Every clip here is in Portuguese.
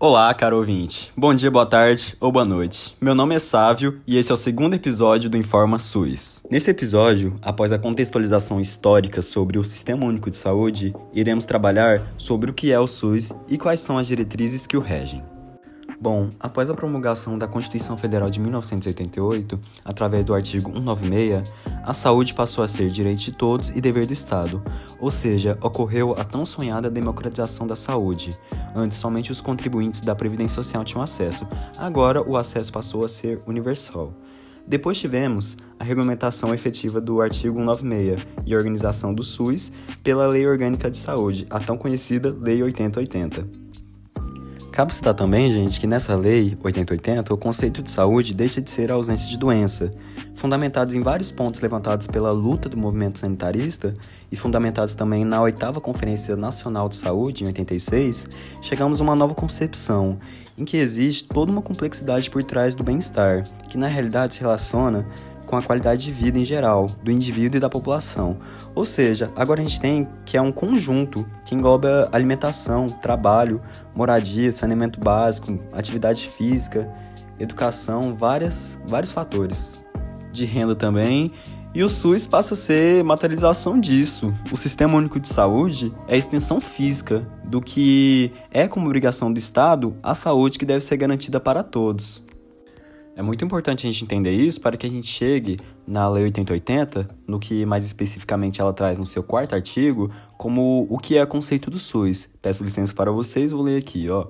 Olá, caro ouvinte. Bom dia, boa tarde ou boa noite. Meu nome é Sávio e esse é o segundo episódio do Informa SUS. Nesse episódio, após a contextualização histórica sobre o Sistema Único de Saúde, iremos trabalhar sobre o que é o SUS e quais são as diretrizes que o regem. Bom, após a promulgação da Constituição Federal de 1988, através do artigo 196, a saúde passou a ser direito de todos e dever do Estado, ou seja, ocorreu a tão sonhada democratização da saúde. Antes, somente os contribuintes da Previdência Social tinham acesso, agora o acesso passou a ser universal. Depois tivemos a regulamentação efetiva do artigo 196 e organização do SUS pela Lei Orgânica de Saúde, a tão conhecida Lei 8080. Cabe citar também, gente, que nessa lei 8080 o conceito de saúde deixa de ser a ausência de doença, fundamentados em vários pontos levantados pela luta do movimento sanitarista e fundamentados também na oitava Conferência Nacional de Saúde em 86, chegamos a uma nova concepção em que existe toda uma complexidade por trás do bem-estar, que na realidade se relaciona com a qualidade de vida em geral, do indivíduo e da população. Ou seja, agora a gente tem que é um conjunto que engloba alimentação, trabalho, moradia, saneamento básico, atividade física, educação, várias, vários fatores. De renda também. E o SUS passa a ser materialização disso. O Sistema Único de Saúde é a extensão física do que é como obrigação do Estado a saúde que deve ser garantida para todos. É muito importante a gente entender isso para que a gente chegue na Lei 8080, no que mais especificamente ela traz no seu quarto artigo, como o que é conceito do SUS. Peço licença para vocês, vou ler aqui, ó.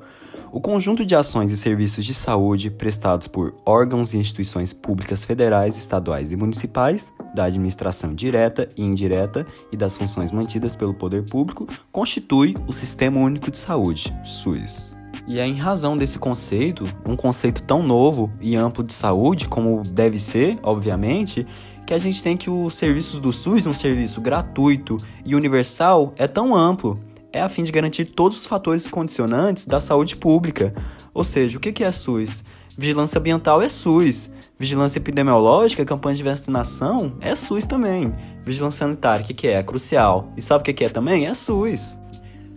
O conjunto de ações e serviços de saúde prestados por órgãos e instituições públicas federais, estaduais e municipais, da administração direta e indireta e das funções mantidas pelo poder público, constitui o Sistema Único de Saúde, SUS. E é em razão desse conceito, um conceito tão novo e amplo de saúde, como deve ser, obviamente, que a gente tem que os serviços do SUS, um serviço gratuito e universal, é tão amplo. É a fim de garantir todos os fatores condicionantes da saúde pública. Ou seja, o que é SUS? Vigilância ambiental é SUS. Vigilância epidemiológica, campanha de vacinação, é SUS também. Vigilância sanitária, o que é? É crucial. E sabe o que é também? É SUS.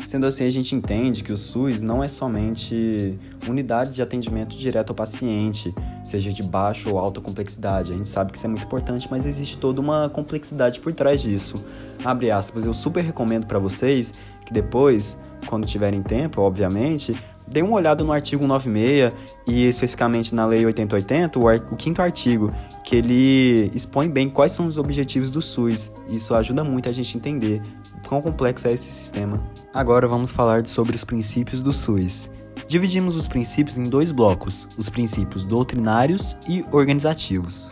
Sendo assim, a gente entende que o SUS não é somente unidade de atendimento direto ao paciente, seja de baixa ou alta complexidade. A gente sabe que isso é muito importante, mas existe toda uma complexidade por trás disso. Abre aspas, eu super recomendo para vocês que depois, quando tiverem tempo, obviamente, deem uma olhada no artigo 96 e especificamente na Lei 8080, o, o quinto artigo, que ele expõe bem quais são os objetivos do SUS. Isso ajuda muito a gente entender quão complexo é esse sistema. Agora vamos falar sobre os princípios do SUS. Dividimos os princípios em dois blocos: os princípios doutrinários e organizativos.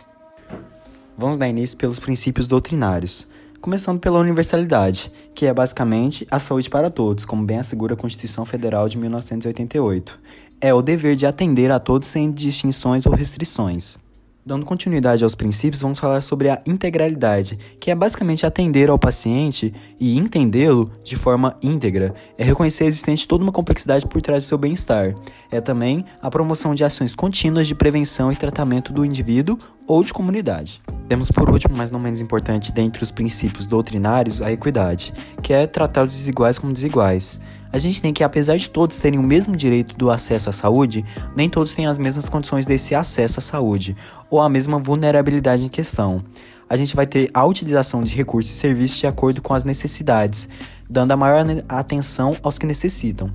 Vamos dar início pelos princípios doutrinários, começando pela universalidade, que é basicamente a saúde para todos, como bem assegura a Constituição Federal de 1988. É o dever de atender a todos sem distinções ou restrições. Dando continuidade aos princípios, vamos falar sobre a integralidade, que é basicamente atender ao paciente e entendê-lo de forma íntegra. É reconhecer a existente toda uma complexidade por trás do seu bem-estar. É também a promoção de ações contínuas de prevenção e tratamento do indivíduo ou de comunidade. Temos por último, mas não menos importante, dentre os princípios doutrinários, a equidade, que é tratar os desiguais como desiguais. A gente tem que, apesar de todos terem o mesmo direito do acesso à saúde, nem todos têm as mesmas condições desse acesso à saúde, ou a mesma vulnerabilidade em questão. A gente vai ter a utilização de recursos e serviços de acordo com as necessidades, dando a maior atenção aos que necessitam.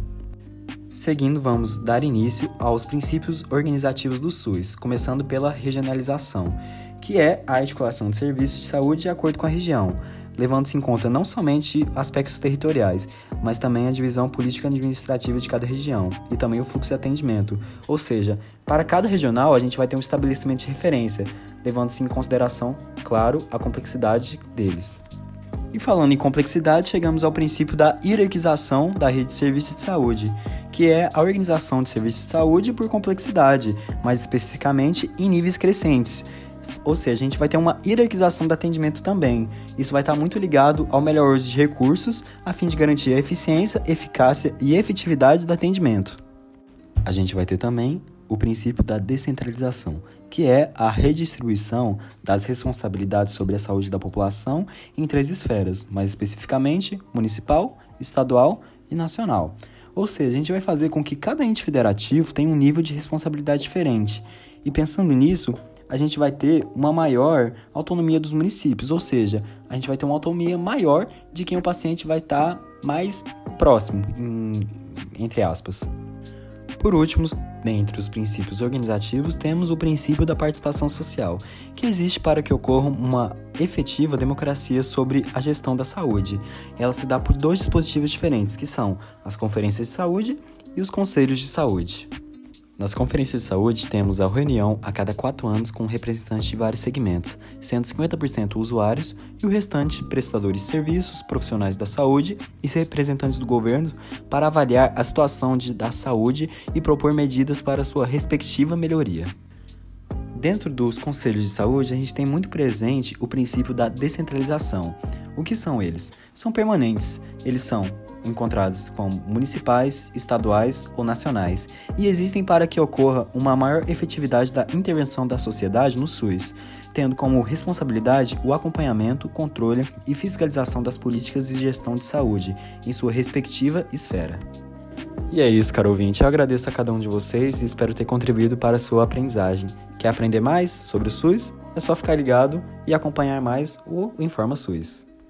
Seguindo, vamos dar início aos princípios organizativos do SUS, começando pela regionalização, que é a articulação de serviços de saúde de acordo com a região, levando-se em conta não somente aspectos territoriais, mas também a divisão política administrativa de cada região e também o fluxo de atendimento. Ou seja, para cada regional a gente vai ter um estabelecimento de referência, levando-se em consideração, claro, a complexidade deles. E falando em complexidade, chegamos ao princípio da hierarquização da rede de serviços de saúde, que é a organização de serviços de saúde por complexidade, mais especificamente em níveis crescentes, ou seja, a gente vai ter uma hierarquização do atendimento também. Isso vai estar muito ligado ao melhor uso de recursos, a fim de garantir a eficiência, eficácia e efetividade do atendimento. A gente vai ter também o princípio da descentralização, que é a redistribuição das responsabilidades sobre a saúde da população em três esferas, mais especificamente municipal, estadual e nacional. Ou seja, a gente vai fazer com que cada ente federativo tenha um nível de responsabilidade diferente. E pensando nisso, a gente vai ter uma maior autonomia dos municípios, ou seja, a gente vai ter uma autonomia maior de quem o paciente vai estar mais próximo, em, entre aspas. Por último, dentre os princípios organizativos, temos o princípio da participação social, que existe para que ocorra uma efetiva democracia sobre a gestão da saúde. Ela se dá por dois dispositivos diferentes, que são as conferências de saúde e os conselhos de saúde. Nas conferências de saúde, temos a reunião a cada quatro anos com representantes de vários segmentos, sendo 50% usuários e o restante prestadores de serviços, profissionais da saúde e representantes do governo para avaliar a situação de, da saúde e propor medidas para sua respectiva melhoria. Dentro dos conselhos de saúde, a gente tem muito presente o princípio da descentralização. O que são eles? São permanentes. Eles são encontrados como municipais, estaduais ou nacionais, e existem para que ocorra uma maior efetividade da intervenção da sociedade no SUS, tendo como responsabilidade o acompanhamento, controle e fiscalização das políticas de gestão de saúde em sua respectiva esfera. E é isso, caro ouvinte. Eu agradeço a cada um de vocês e espero ter contribuído para a sua aprendizagem. Quer aprender mais sobre o SUS? É só ficar ligado e acompanhar mais o Informa SUS.